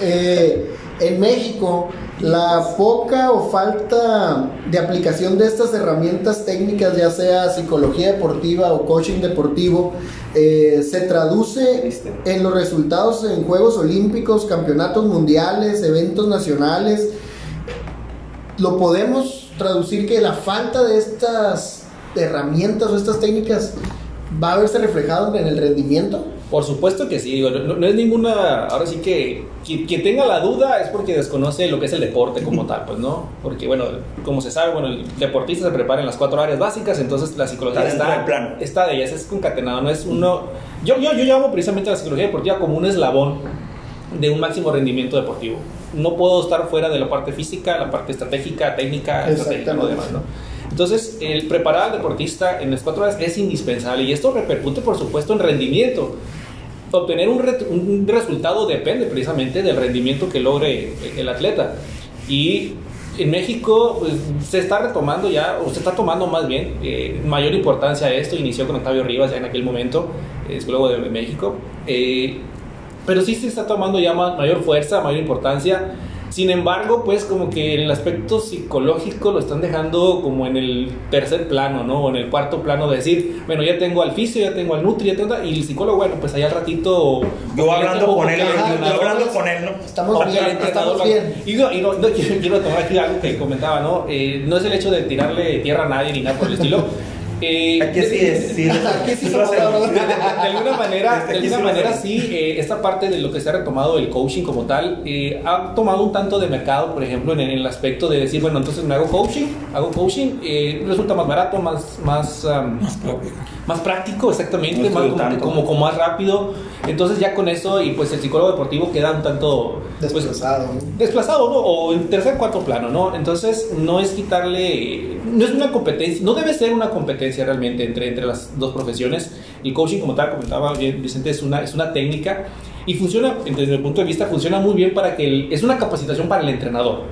Eh, en México, la poca o falta de aplicación de estas herramientas técnicas, ya sea psicología deportiva o coaching deportivo, eh, se traduce en los resultados en Juegos Olímpicos, campeonatos mundiales, eventos nacionales. Lo podemos traducir que la falta de estas herramientas o estas técnicas va a verse reflejado en el rendimiento. Por supuesto que sí, digo, no, no es ninguna, ahora sí que quien, quien tenga la duda es porque desconoce lo que es el deporte como tal, pues no, porque bueno, como se sabe, bueno, el deportista se prepara en las cuatro áreas básicas, entonces la psicología Está está, de ellas, es concatenado, no es uno, yo, yo, yo llamo precisamente a la psicología deportiva como un eslabón de un máximo rendimiento deportivo. No puedo estar fuera de la parte física, la parte estratégica, técnica, estratégica, lo demás, ¿no? Entonces, el preparar al deportista en las cuatro horas es indispensable y esto repercute, por supuesto, en rendimiento. Obtener un, re- un resultado depende precisamente del rendimiento que logre el atleta. Y en México pues, se está retomando ya, o se está tomando más bien eh, mayor importancia a esto. Inició con Octavio Rivas ya en aquel momento, eh, psicólogo de México. Eh, pero sí se está tomando ya ma- mayor fuerza, mayor importancia. Sin embargo, pues como que en el aspecto psicológico lo están dejando como en el tercer plano, ¿no? O en el cuarto plano de decir, bueno, ya tengo al fisio, ya tengo al nutri, ya tengo... Y el psicólogo, bueno, pues allá al ratito... Yo hablando con él, yo hablando con él, ¿no? Estamos bien, estamos bien. Y, no, y no, no, quiero, (laughs) quiero tomar aquí algo que comentaba, ¿no? Eh, no es el hecho de tirarle tierra a nadie ni nada por el estilo. Eh, Aquí sí es, sí, (laughs) Aquí sí somos cabrones. de, de- de alguna manera, Este, de alguna sí lo manera hacemos. sí, eh, esta parte de lo que se ha retomado el coaching como tal, eh, ha tomado un tanto de mercado, por ejemplo, en, en el aspecto de decir, bueno, entonces me hago coaching, hago coaching, eh, resulta más barato, más, más, um, más práctico, exactamente, No más como más rápido. Entonces ya con eso, y pues el psicólogo deportivo queda un tanto... pues, Desplazado. ¿no? desplazado, ¿no? O en tercer, cuarto plano, ¿no? Entonces, no es quitarle, no es una competencia, no debe ser una competencia realmente entre, entre las dos profesiones. El coaching, como tal, comentaba bien Vicente, es una, es una técnica y funciona, desde mi punto de vista, funciona muy bien para que, el- es una capacitación para el entrenador.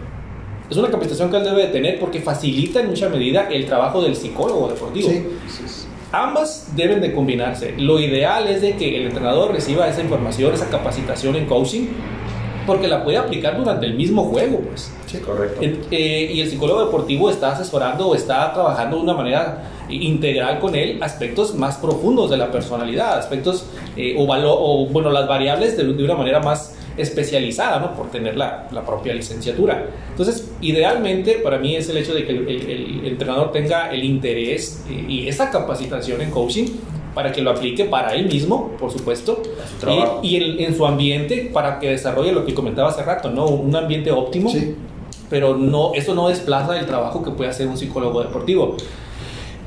Es una capacitación que él debe de tener porque facilita en mucha medida el trabajo del psicólogo deportivo. Sí. Ambas deben de combinarse. Lo ideal es de que el entrenador reciba esa información, esa capacitación en coaching, porque la puede aplicar durante el mismo juego, pues. Sí. Correcto. Eh, y el psicólogo deportivo está asesorando o está trabajando de una manera integral con él aspectos más profundos de la personalidad, aspectos eh, o, o, bueno, las variables de, de una manera más especializada, ¿no? Por tener la, la propia licenciatura. Entonces, idealmente para mí es el hecho de que el, el- el entrenador tenga el interés eh, y esa capacitación en coaching para que lo aplique para él mismo, por supuesto, su y, y en, en su ambiente para que desarrolle lo que comentaba hace rato, ¿no? Un ambiente óptimo Sí. pero no, eso no desplaza el trabajo que puede hacer un psicólogo deportivo.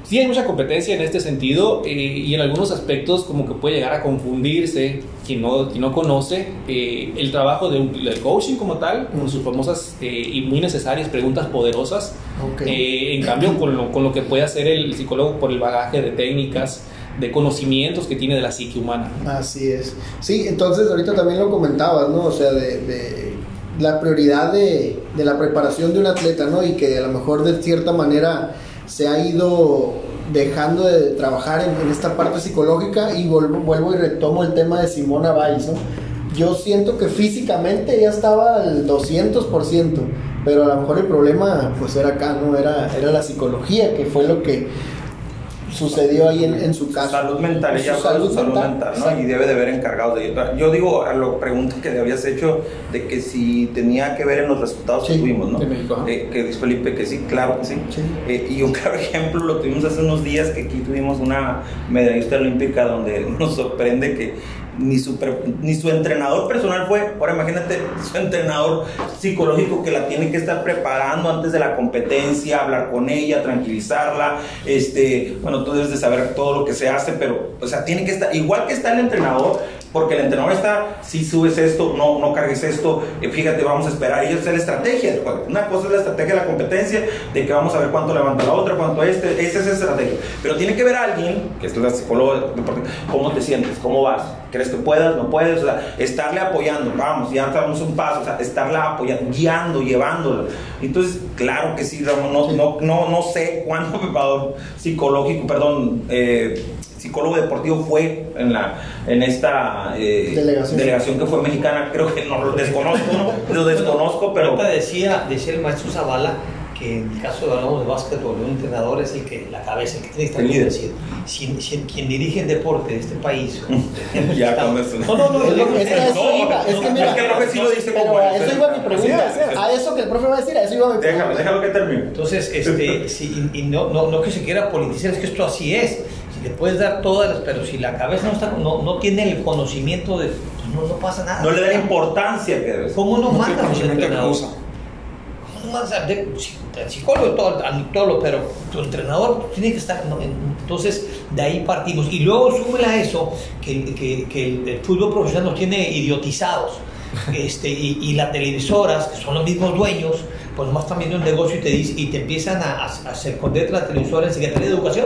Sí hay mucha competencia en este sentido eh, y en algunos aspectos como que puede llegar a confundirse quien no, quien no conoce eh, el trabajo de del coaching como tal, con sus famosas eh, y muy necesarias preguntas poderosas. Ok. Eh, en cambio, con lo, con lo que puede hacer el psicólogo por el bagaje de técnicas, de conocimientos que tiene de la psique humana. Así es. Sí, entonces ahorita también lo comentabas, ¿no? O sea, de, de la prioridad de, de la preparación de un atleta, ¿no? Y que a lo mejor de cierta manera se ha ido dejando de trabajar en, esta parte psicológica y vuelvo, y retomo el tema de Simona Biles, yo siento que físicamente ya estaba al 200%, pero a lo mejor el problema pues era acá, ¿no? Era, era la psicología, que fue lo que sucedió ahí en, en su caso. Salud mental, ella su salud mental, ¿no? exacto. Y debe de haber encargado de Yo digo, a la pregunta que le habías hecho de que si tenía que ver en los resultados que Sí, tuvimos, ¿no? de México. Eh, que dice Felipe que sí, claro que sí. Sí. Eh, y un (laughs) claro ejemplo lo tuvimos hace unos días que aquí tuvimos una medallista olímpica donde nos sorprende que ni su, ni su entrenador personal fue, ahora imagínate su entrenador psicológico que la tiene que estar preparando antes de la competencia, hablar con ella, tranquilizarla, este, bueno, tú debes de saber todo lo que se hace, pero, o sea, tiene que estar, igual que está el entrenador, porque el entrenador está, si subes esto, no, no cargues esto, eh, fíjate, vamos a esperar, y esa es la estrategia. Una cosa es la estrategia de la competencia, de que vamos a ver cuánto levanta la otra, cuánto este, esa es la estrategia. Pero tiene que ver alguien, que es la psicóloga cómo te sientes, cómo vas, crees que puedas, no puedes, o sea, estarle apoyando, vamos, ya damos un paso, o sea, estarla apoyando, guiando, llevándola. Entonces, claro que sí, Ramón, no, no, no, no sé cuánto (laughs) preparador psicológico, perdón, eh, psicólogo deportivo fue en la en esta eh, Delegación. que fue mexicana creo que no lo desconozco ¿no? lo desconozco pero Ahorita decía, decía el maestro Zavala que en el caso de hablamos de básquetbol, un entrenador es el que la cabeza, el que tiene que estar convencido. Si, si- quien dirige el deporte de este país, (laughs) Ya, está- con eso. No, no, no, Es, es lo que- eso No, iba, es que no, mira, es que el profe sí lo dice pero como a es. eso iba mi pregunta, a eso que el profe va a decir, a eso iba mi pregunta. déjalo déjalo que termine Entonces, este, si- y, y no, no, no que se quiera politizar, es que esto así es. Si le puedes dar todas las, pero si la cabeza no, está, no, no tiene el conocimiento de, pues no, no pasa nada. no le da la importancia que debe ¿Cómo no No tiene manda un de entrenador? causa. ¿Cómo no mandas de- si- el psicólogo, todo, lo- pero tu entrenador tiene que estar. ¿no? Entonces, de ahí partimos. Y luego súmele a eso que, que- que el, el fútbol profesional nos tiene idiotizados. (laughs) Este, y, y las televisoras, que son los mismos dueños, pues nomás están viendo el negocio y te, dice, y te empiezan a, a, a esconder la televisora en Secretaría de Educación.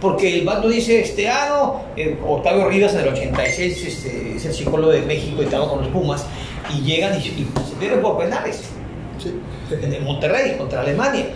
Porque el bando dice, este, ah, no, eh, Octavio Rivas en el 86 este, es el psicólogo de México y trabaja con los Pumas, y llegan y, y se pierden por penales Sí. en el Monterrey contra Alemania.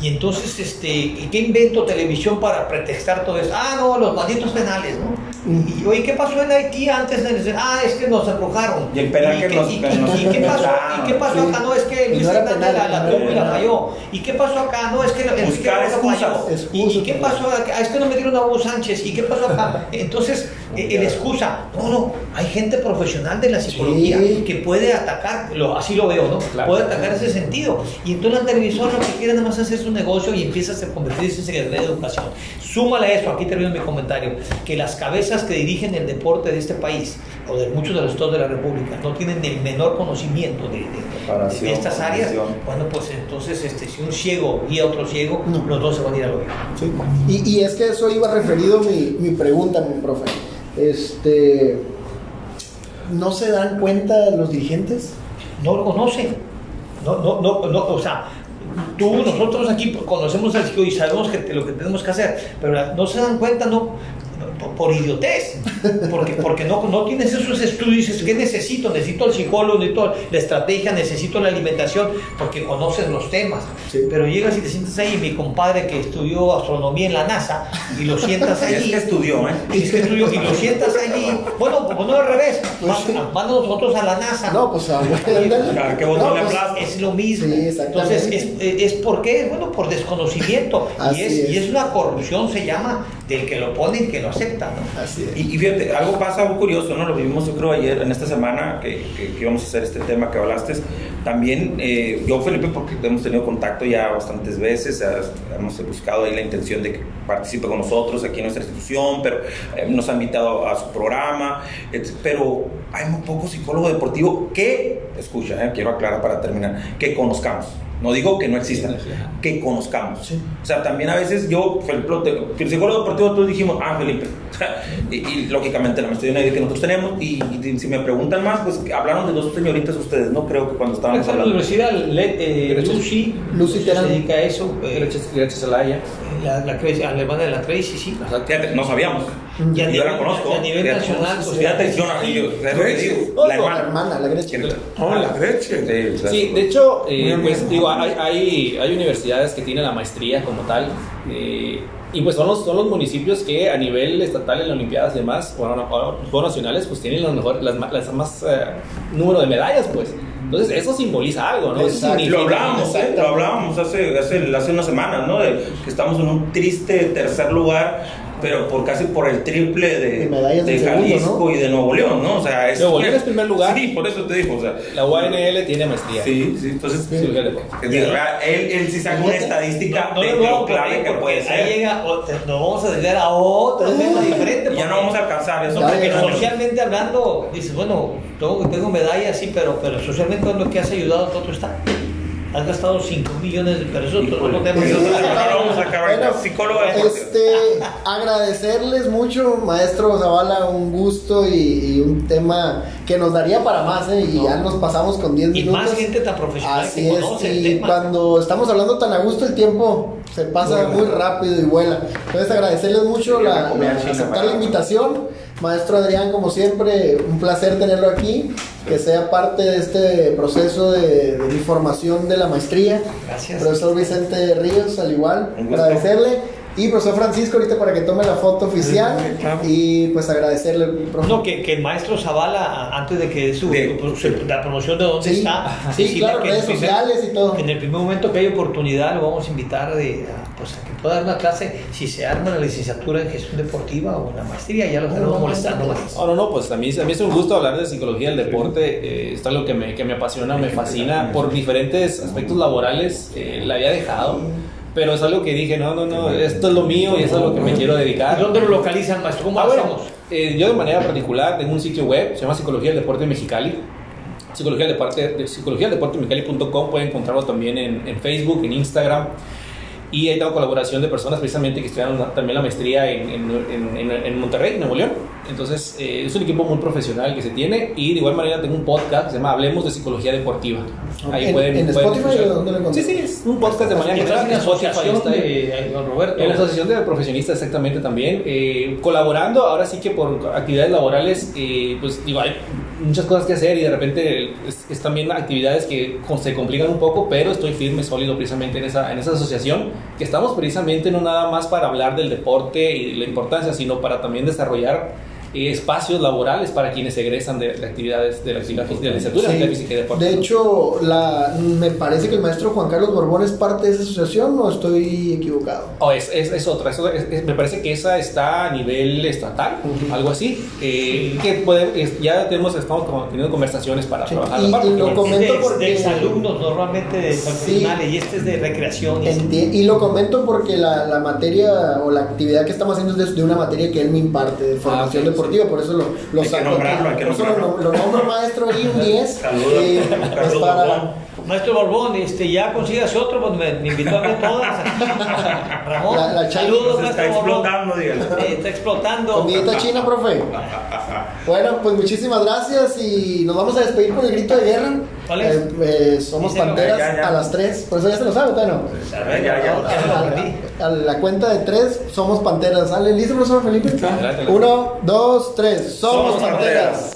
Y entonces, este, ¿qué invento televisión para pretextar todo eso? Ah, no, los malditos penales, ¿no? Y, oye, ¿qué pasó en Haití antes de Ah, es que nos embrujaron. Y el penal que qué- nos- y, que y- nos y qué pasó, ¿Y qué (laughs) pasó sí. acá? No, es que Luis Hernández penal, la, la no tuvo y la falló. ¿Y qué pasó acá? No, es que Enrique Buscar Rojas excusas. falló. Excusas, ¿Y, y qué pasó acá? Es que no metieron a Hugo Sánchez. ¿Y qué pasó acá? Entonces, eh, el excusa. No, no, hay gente profesional de la psicología Sí. que puede atacar, lo, así lo veo, ¿no? Claro. Puede atacar ese sentido. Y entonces la televisora lo que quiere nada más hacer su negocio y empieza a convertirse en Secretaría de Educación. Súmale a eso, aquí termino mi comentario, que las cabezas que dirigen el deporte de este país, o de muchos de los estados de la República, no tienen el menor conocimiento de, estas áreas. Bueno, pues entonces este, si un ciego guía a otro ciego, No. los dos se van a ir al hoyo. Sí. Y, y es que eso iba referido mi, mi pregunta, mi profe. Este, ¿No se dan cuenta los dirigentes? no lo conocen. No, no, no, no, o sea, tú, nosotros aquí conocemos al psicólogo y sabemos que te- lo que tenemos que hacer, pero no se dan cuenta, no, por, idiotez, porque, porque no, no tienes esos estudios, dices, ¿qué necesito? Necesito al psicólogo, necesito la estrategia, necesito la alimentación, porque conoces los temas. Sí. Pero llegas y te sientas ahí, mi compadre que estudió astronomía en la NASA, y lo sientas Y (laughs) es allí. que estudió, ¿eh? Y es que estudió, y lo sientas allí. Bueno, pues no al revés. Pues. Manda nosotros a la NASA. No, pues a ¿A qué botón le pues? Es lo mismo. Sí. Entonces, es, es por qué? Bueno, por desconocimiento. y, es, es. y es una corrupción, se llama, del que lo pone y que lo acepta, ¿no? Así es. Y, y fíjate, algo pasa muy curioso, ¿no? Lo vivimos yo creo ayer, en esta semana, que, que, que íbamos a hacer este tema que hablaste. También, eh, yo Felipe, porque hemos tenido contacto ya bastantes veces, hemos buscado ahí la intención de que participe con nosotros aquí en nuestra institución, pero eh, nos ha invitado a su programa, et- pero hay muy poco psicólogo deportivo que, escucha, eh, quiero aclarar para terminar, que conozcamos. No digo que no existan, que conozcamos. Sí. O sea, también a veces yo, Felipe, te- el psicólogo deportivo, todos dijimos, ah, Felipe. (laughs) y, y, lógicamente la maestría de que nosotros tenemos. Y, y si me preguntan más, pues hablaron de dos señoritas ustedes, ¿no? Creo que cuando estábamos Esta es la hablando. universidad, Le- eh. Lucy, Lucy se dedica a eso. eh, Gracias a Laia. la, la Tracy- alemana de la Tracy, sí. Fíjate, no sabíamos. Y a yo nivel- la conozco. y a nivel nacional, pues, que digo, No, la hermana. hermana, la Gretchen. Oh, la Gretchen. Sí, de hecho, eh, pues digo, hay, hay, hay universidades que tienen la maestría como tal. eh, Y pues son los, son los municipios que a nivel estatal en las Olimpiadas y demás, o, o- o Nacionales, pues tienen los mejores, las, ma- las más eh, número de medallas, pues. Entonces eso simboliza algo, ¿no? Eso Lo hablábamos, ¿eh? Lo hablábamos hace, hace, hace unas semanas, ¿no? De que estamos en un triste tercer lugar, pero por casi por el triple de, medallas de segundo, Jalisco ¿no? y de Nuevo León, ¿no? O sea, es, Nuevo León es primer lugar. Sí, por eso te digo, o sea. La UANL tiene maestría. Sí, sí, entonces. Sí, digo, él, él sí saca una estadística No, no de lo clave ahí, que puede ahí ser. llega, o- te- nos vamos a dedicar a otro tema diferente. Ya no vamos a alcanzar eso. Porque Socialmente hablando, dices, bueno, tengo, tengo medallas, sí, pero, pero socialmente es lo que has ayudado a todo está. Has gastado 5 millones de pesos. Eso no lo vamos a acabar. Bueno, deportivo. Este, agradecerles mucho, maestro Zavala, un gusto y, y un tema que nos daría para más, ¿eh? y ya nos pasamos con 10 Y minutos. más gente tan profesional Así que es, el y tema. cuando estamos hablando tan a gusto, el tiempo se pasa muy rápido y vuela. Entonces, agradecerles mucho Sí, la, la aceptar la invitación. Maestro Adrián, como siempre, un placer tenerlo aquí, que sea parte de este proceso de, de mi formación de la maestría. Gracias. Profesor Vicente Ríos, al igual, agradecerle. Y profesor Francisco, ahorita para que tome la foto oficial. Sí, claro. Y pues agradecerle, profe. No, que, que el maestro Zavala, antes de que su, De- su- su- la promoción de dónde Sí, está, sí, decirle claro, redes sociales y todo. En el primer momento que hay oportunidad, lo vamos a invitar de, a, pues, a que pueda dar una clase, si se arma la licenciatura en gestión deportiva o en la maestría, ya lo estaremos molestando más. No, no, no, pues a mí, a mí es un gusto hablar de psicología del deporte. eh, esto es algo que me, que me apasiona, me fascina. Por diferentes aspectos laborales eh, la había dejado, pero es algo que dije, no, no, no, esto es lo mío y eso es a lo que me quiero dedicar. ¿Y dónde lo localizan, maestro? ¿Cómo Ah, bueno, hacemos? eh, yo de manera particular tengo un sitio web, se llama Psicología del Deporte Mexicali. Psicología del Deporte, de psicología del Deporte Mexicali.com, pueden encontrarlo también en, en Facebook, en Instagram. Y ahí tengo colaboración de personas precisamente que estudiaron también la maestría en, en, en, en- en Monterrey, Nuevo León. Entonces, eh, es un equipo muy profesional que se tiene. Y de igual manera tengo un podcast que se llama Hablemos de Psicología Deportiva. Ahí ¿En- pueden, en pueden Spotify escuchar. o dónde lo Sí, sí, es un podcast de manera general. en asociación ahí. de don Roberto. En la Asociación de Profesionistas, exactamente también. eh, colaborando, ahora sí que por actividades laborales, eh, pues digo, hay muchas cosas que hacer y de repente es, es también actividades que se complican un poco, pero estoy firme, sólido precisamente en esa, en esa asociación, que estamos precisamente no nada más para hablar del deporte y la importancia, sino para también desarrollar espacios laborales para quienes egresan de, de actividades de la, de la licenciatura Sí. de física y deporte. De hecho, la, me parece que el maestro Juan Carlos Borbón es parte de esa asociación o estoy equivocado. Oh, es, es, es otra, es- es- me parece que esa está a nivel estatal, Ujú. algo así, eh, que puede, es- ya tenemos, estamos como teniendo conversaciones para Sí, trabajar y- la parte. y lo comento Es de, porque- de exalumnos, normalmente de profesionales, y este es de recreación. y- Enti- y lo comento porque la, la materia o la actividad que estamos haciendo es de, de una materia que él me imparte, de formación Ah, ok, deportiva, por eso lo, lo saco. nombrarlo, Por eso lo, nombro maestro y un 10. (laughs) Saludos, eh, pues para-. Maestro Borbón, este, ya consígase otro, pues me, me invitó a mí todas. (laughs) Ramón, La- la saludos, Se está explotando. Eh, está explotando. Comidita china, profe. (laughs) Bueno, pues muchísimas gracias y nos vamos a despedir con el grito de guerra. ¿Cuál es? Eh, eh, somos Díselo. panteras Ya, ya. a las 3. Por eso ya se lo sabe, ¿todavía no? Ya, ya. A la cuenta de 3, somos panteras. ¿Sale? ¿Listo, profesor Felipe? Uno, dos, tres. Somos, Somos panteras. panteras.